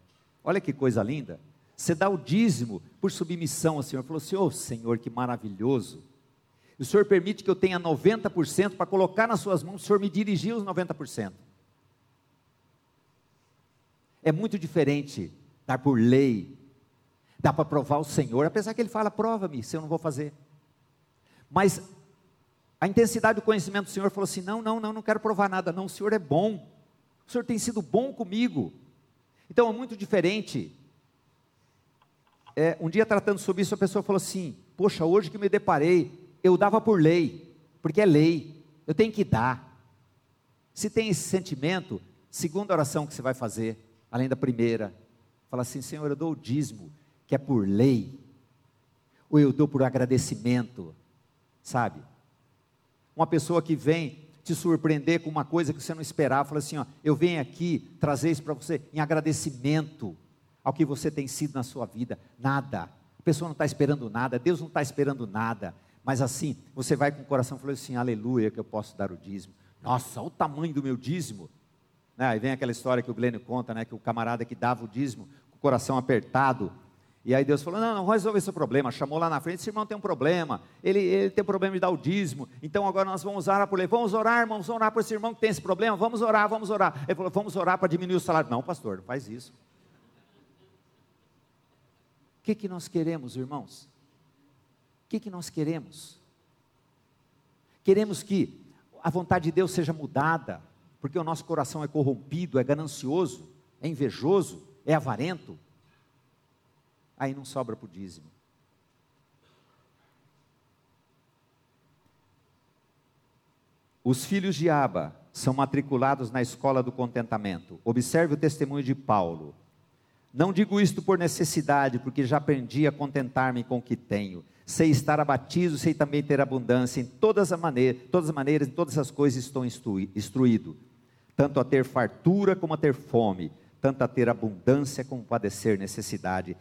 Olha que coisa linda. Você dá o dízimo por submissão ao Senhor. Falou assim: Ô oh, Senhor, que maravilhoso. o Senhor permite que eu tenha 90% para colocar nas suas mãos, o Senhor me dirigir os 90%. É muito diferente dar por lei. Dá para provar o Senhor, apesar que ele fala: prova-me se eu não vou fazer. Mas a intensidade do conhecimento do Senhor falou assim: não, não, não, não quero provar nada, não, o Senhor é bom. O Senhor tem sido bom comigo. Então é muito diferente é, um dia tratando sobre isso, a pessoa falou assim: Poxa, hoje que me deparei, eu dava por lei, porque é lei, eu tenho que dar. Se tem esse sentimento, segunda oração que você vai fazer, além da primeira, fala assim: Senhor, eu dou o dízimo, que é por lei, ou eu dou por agradecimento, sabe? Uma pessoa que vem te surpreender com uma coisa que você não esperava, fala assim: ó, eu venho aqui trazer isso para você em agradecimento ao que você tem sido na sua vida. Nada. A pessoa não está esperando nada, Deus não está esperando nada. Mas assim, você vai com o coração falando assim: aleluia, que eu posso dar o dízimo. Nossa, olha o tamanho do meu dízimo. Né? Aí vem aquela história que o Glênio conta, né? Que o camarada que dava o dízimo, com o coração apertado. E aí Deus falou: não, não, resolve esse problema. Chamou lá na frente, esse irmão tem um problema. Ele, ele tem problema de dar o dízimo. Então agora nós vamos orar por ele. Vamos orar, irmão, vamos orar por esse irmão que tem esse problema. Vamos orar, vamos orar. Ele falou: vamos orar para diminuir o salário. Não, pastor, não faz isso. O que, que nós queremos, irmãos? O que, que nós queremos? Queremos que a vontade de Deus seja mudada, porque o nosso coração é corrompido, é ganancioso, é invejoso, é avarento. Aí não sobra para o dízimo. Os filhos de Aba são matriculados na escola do contentamento. Observe o testemunho de Paulo. Não digo isto por necessidade, porque já aprendi a contentar-me com o que tenho. Sei estar abatido, sei também ter abundância. Em todas as maneiras, todas as maneiras, em todas as coisas estou instruído. Tanto a ter fartura como a ter fome, tanto a ter abundância como padecer necessidade.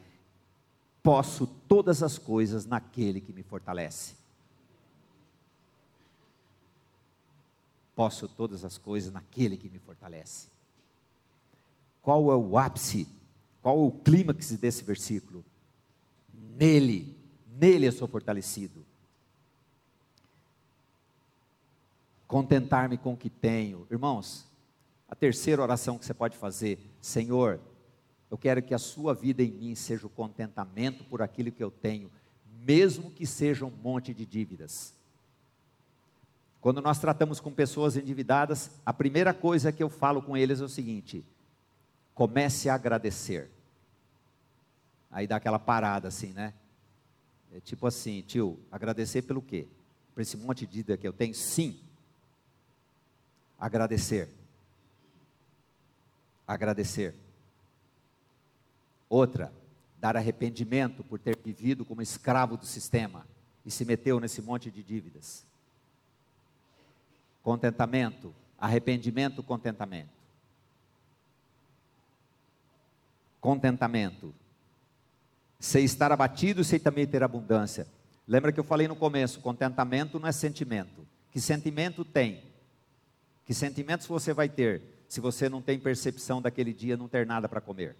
Posso todas as coisas naquele que me fortalece. Posso todas as coisas naquele que me fortalece. Qual é o ápice qual o clímax desse versículo? Nele, nele eu sou fortalecido. Contentar-me com o que tenho. Irmãos, a terceira oração que você pode fazer, Senhor, eu quero que a sua vida em mim seja o contentamento por aquilo que eu tenho, mesmo que seja um monte de dívidas. Quando nós tratamos com pessoas endividadas, a primeira coisa que eu falo com eles é o seguinte: comece a agradecer. Aí dá aquela parada assim, né? É tipo assim, tio, agradecer pelo quê? Por esse monte de dívida que eu tenho? Sim. Agradecer. Agradecer. Outra, dar arrependimento por ter vivido como escravo do sistema e se meteu nesse monte de dívidas. Contentamento, arrependimento, contentamento. contentamento. Sei estar abatido, sei também ter abundância. Lembra que eu falei no começo: contentamento não é sentimento. Que sentimento tem? Que sentimentos você vai ter se você não tem percepção daquele dia não ter nada para comer?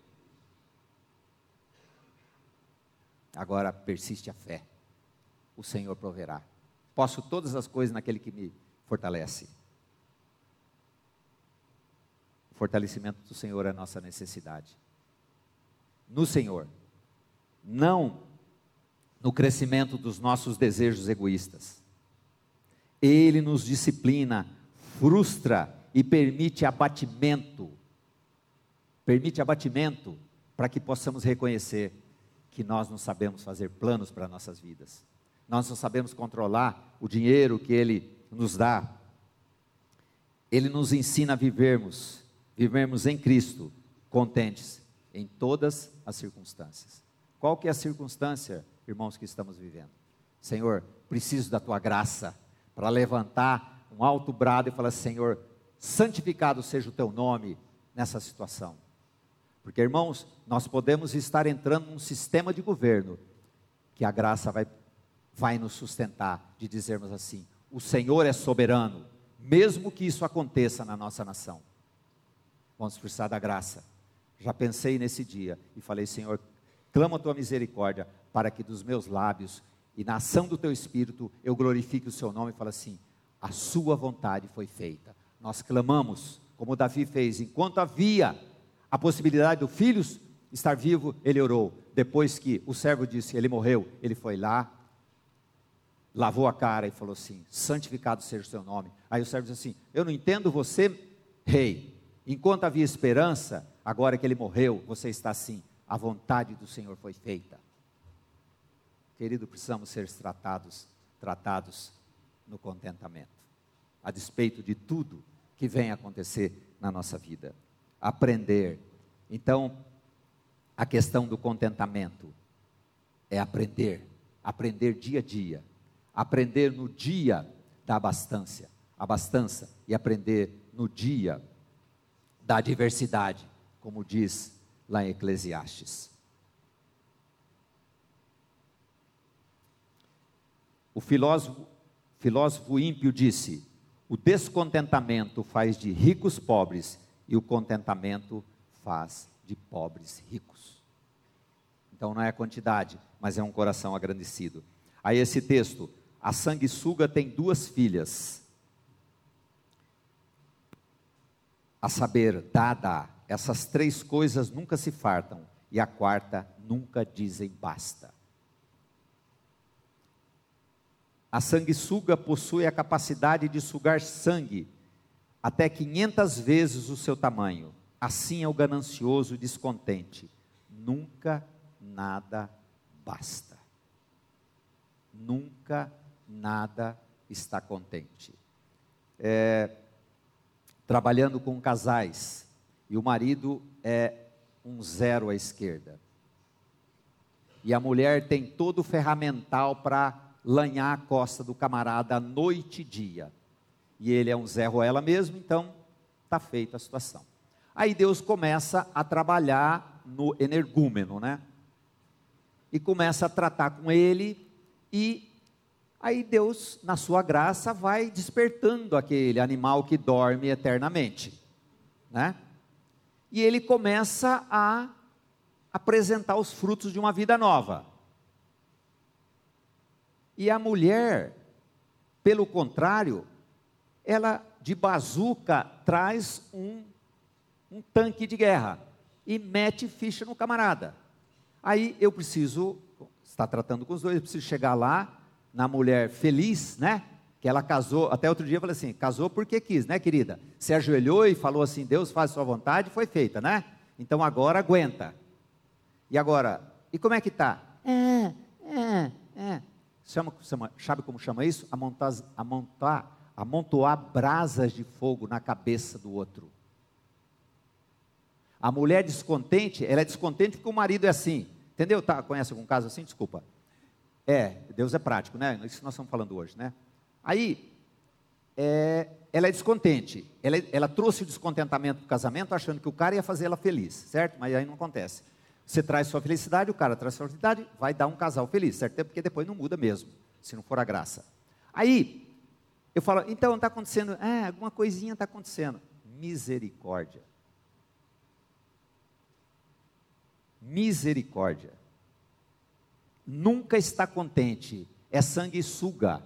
Agora persiste a fé. O Senhor proverá. Posso todas as coisas naquele que me fortalece. O fortalecimento do Senhor é a nossa necessidade no Senhor, não no crescimento dos nossos desejos egoístas. Ele nos disciplina, frustra e permite abatimento. Permite abatimento para que possamos reconhecer que nós não sabemos fazer planos para nossas vidas. Nós não sabemos controlar o dinheiro que ele nos dá. Ele nos ensina a vivermos, vivermos em Cristo, contentes em todas as circunstâncias. Qual que é a circunstância, irmãos, que estamos vivendo? Senhor, preciso da tua graça para levantar um alto brado e falar: Senhor, santificado seja o teu nome nessa situação. Porque, irmãos, nós podemos estar entrando num sistema de governo que a graça vai, vai nos sustentar, de dizermos assim: o Senhor é soberano, mesmo que isso aconteça na nossa nação. Vamos precisar da graça. Já pensei nesse dia e falei: Senhor, clamo a tua misericórdia para que dos meus lábios e na ação do teu espírito eu glorifique o seu nome e fale assim: a sua vontade foi feita. Nós clamamos, como Davi fez, enquanto havia a possibilidade do filho estar vivo, ele orou. Depois que o servo disse, ele morreu, ele foi lá, lavou a cara e falou assim: santificado seja o seu nome. Aí o servo disse assim: Eu não entendo você, rei. Enquanto havia esperança, agora que ele morreu, você está assim. A vontade do Senhor foi feita. Querido, precisamos ser tratados, tratados no contentamento, a despeito de tudo que vem acontecer na nossa vida aprender. Então, a questão do contentamento é aprender, aprender dia a dia, aprender no dia da abastança, abastança e aprender no dia da adversidade, como diz lá em Eclesiastes. O filósofo, filósofo ímpio disse: o descontentamento faz de ricos pobres e o contentamento faz de pobres ricos. Então não é a quantidade, mas é um coração agradecido. Aí esse texto, a sanguessuga tem duas filhas. A saber, dada, essas três coisas nunca se fartam, e a quarta nunca dizem basta. A sanguessuga possui a capacidade de sugar sangue até 500 vezes o seu tamanho. Assim é o ganancioso descontente. Nunca nada basta. Nunca nada está contente. É, trabalhando com casais, e o marido é um zero à esquerda. E a mulher tem todo o ferramental para lanhar a costa do camarada noite e dia e ele é um Zé Ruela mesmo, então está feita a situação. Aí Deus começa a trabalhar no energúmeno, né? E começa a tratar com ele, e aí Deus, na sua graça, vai despertando aquele animal que dorme eternamente, né? E ele começa a apresentar os frutos de uma vida nova. E a mulher, pelo contrário, ela de bazuca traz um, um tanque de guerra e mete ficha no camarada. Aí eu preciso, está tratando com os dois, eu preciso chegar lá na mulher feliz, né? Que ela casou, até outro dia eu falei assim, casou porque quis, né, querida? Se ajoelhou e falou assim, Deus faz sua vontade, foi feita, né? Então agora aguenta. E agora, e como é que tá? É, é, é. Chama, chama, sabe como chama isso? Amontar, amontar amontoar brasas de fogo na cabeça do outro. A mulher descontente, ela é descontente porque o marido é assim. Entendeu? Tá, conhece algum caso assim? Desculpa. É, Deus é prático, né? Isso que nós estamos falando hoje, né? Aí, é, ela é descontente. Ela, ela trouxe o descontentamento para o casamento achando que o cara ia fazer ela feliz, certo? Mas aí não acontece. Você traz sua felicidade, o cara traz sua felicidade, vai dar um casal feliz, certo? Porque depois não muda mesmo, se não for a graça. Aí, eu falo, então está acontecendo, é, alguma coisinha está acontecendo. Misericórdia. Misericórdia. Nunca está contente, é sanguessuga.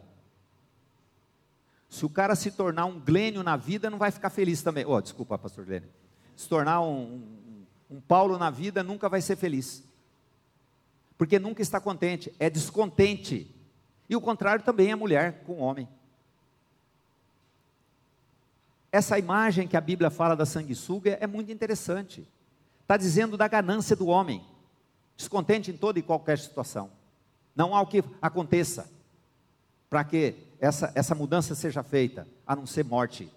Se o cara se tornar um glênio na vida, não vai ficar feliz também. Oh, desculpa, pastor Glênio. Se tornar um, um, um Paulo na vida, nunca vai ser feliz. Porque nunca está contente, é descontente. E o contrário também é mulher com homem. Essa imagem que a Bíblia fala da sanguessuga é muito interessante. Está dizendo da ganância do homem, descontente em toda e qualquer situação. Não há o que aconteça para que essa, essa mudança seja feita, a não ser morte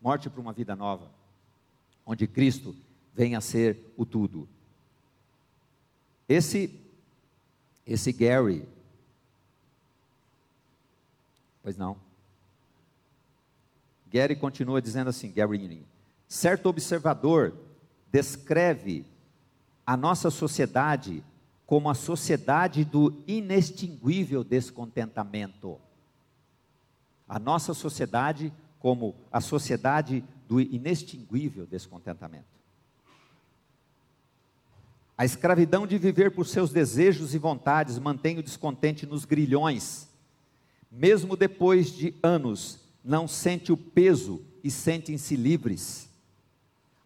morte para uma vida nova, onde Cristo venha a ser o tudo. Esse, esse Gary, Pois não. Gary continua dizendo assim, Gary, certo observador descreve a nossa sociedade como a sociedade do inextinguível descontentamento. A nossa sociedade como a sociedade do inextinguível descontentamento. A escravidão de viver por seus desejos e vontades mantém o descontente nos grilhões. Mesmo depois de anos, não sente o peso e sentem-se livres.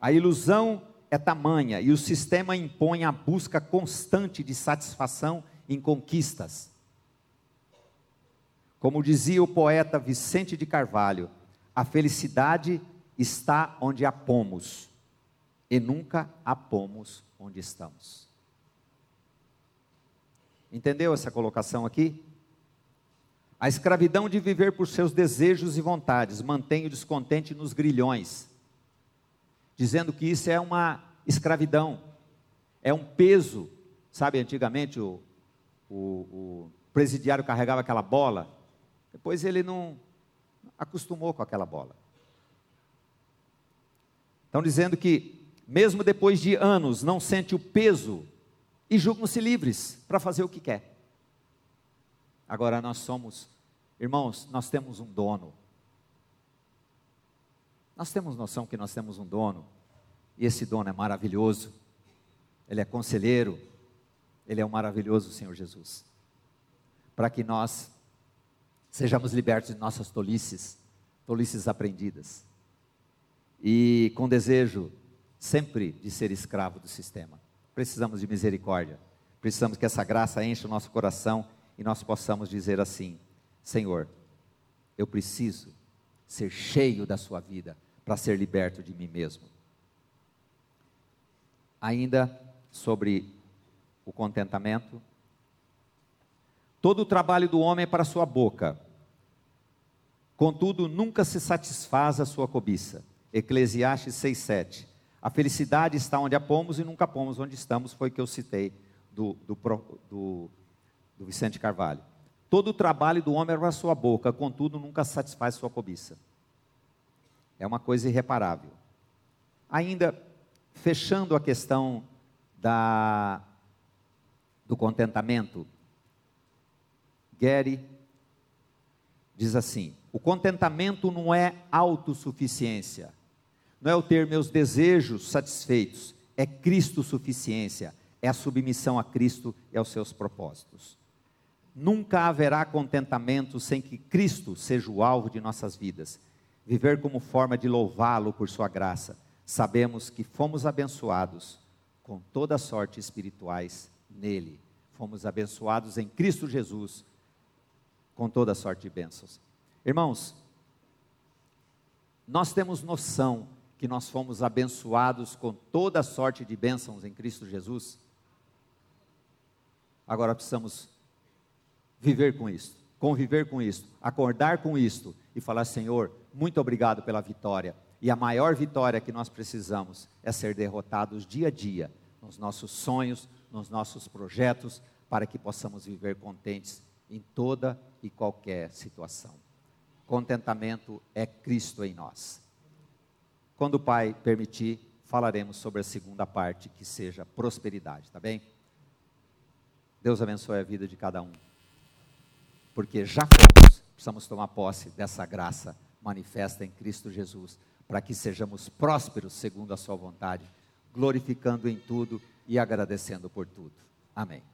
A ilusão é tamanha e o sistema impõe a busca constante de satisfação em conquistas. Como dizia o poeta Vicente de Carvalho, a felicidade está onde a pomos e nunca a pomos onde estamos. Entendeu essa colocação aqui? A escravidão de viver por seus desejos e vontades mantém o descontente nos grilhões, dizendo que isso é uma escravidão, é um peso. Sabe, antigamente o, o, o presidiário carregava aquela bola, depois ele não acostumou com aquela bola. Estão dizendo que, mesmo depois de anos, não sente o peso e julgam-se livres para fazer o que quer. Agora nós somos, irmãos, nós temos um dono. Nós temos noção que nós temos um dono, e esse dono é maravilhoso, ele é conselheiro, ele é um maravilhoso Senhor Jesus. Para que nós sejamos libertos de nossas tolices, tolices aprendidas e com desejo sempre de ser escravo do sistema. Precisamos de misericórdia, precisamos que essa graça encha o nosso coração e nós possamos dizer assim: Senhor, eu preciso ser cheio da Sua vida para ser liberto de mim mesmo. Ainda sobre o contentamento, todo o trabalho do homem é para sua boca, contudo nunca se satisfaz a sua cobiça. Eclesiastes 6,7. A felicidade está onde a pomos e nunca pomos onde estamos, foi que eu citei do, do, do, do Vicente Carvalho. Todo o trabalho do homem é a sua boca, contudo nunca satisfaz sua cobiça. É uma coisa irreparável. Ainda, fechando a questão da, do contentamento, Gary diz assim: o contentamento não é autossuficiência, não é o ter meus desejos satisfeitos, é Cristo suficiência, é a submissão a Cristo e aos seus propósitos. Nunca haverá contentamento sem que Cristo seja o alvo de nossas vidas. Viver como forma de louvá-lo por sua graça. Sabemos que fomos abençoados com toda sorte espirituais nele. Fomos abençoados em Cristo Jesus com toda sorte de bênçãos. Irmãos, nós temos noção que nós fomos abençoados com toda sorte de bênçãos em Cristo Jesus? Agora precisamos viver com isso, conviver com isso, acordar com isto e falar: Senhor, muito obrigado pela vitória. E a maior vitória que nós precisamos é ser derrotados dia a dia nos nossos sonhos, nos nossos projetos, para que possamos viver contentes em toda e qualquer situação. Contentamento é Cristo em nós. Quando o Pai permitir, falaremos sobre a segunda parte, que seja prosperidade, tá bem? Deus abençoe a vida de cada um. Porque já fomos, precisamos tomar posse dessa graça manifesta em Cristo Jesus, para que sejamos prósperos segundo a Sua vontade, glorificando em tudo e agradecendo por tudo. Amém.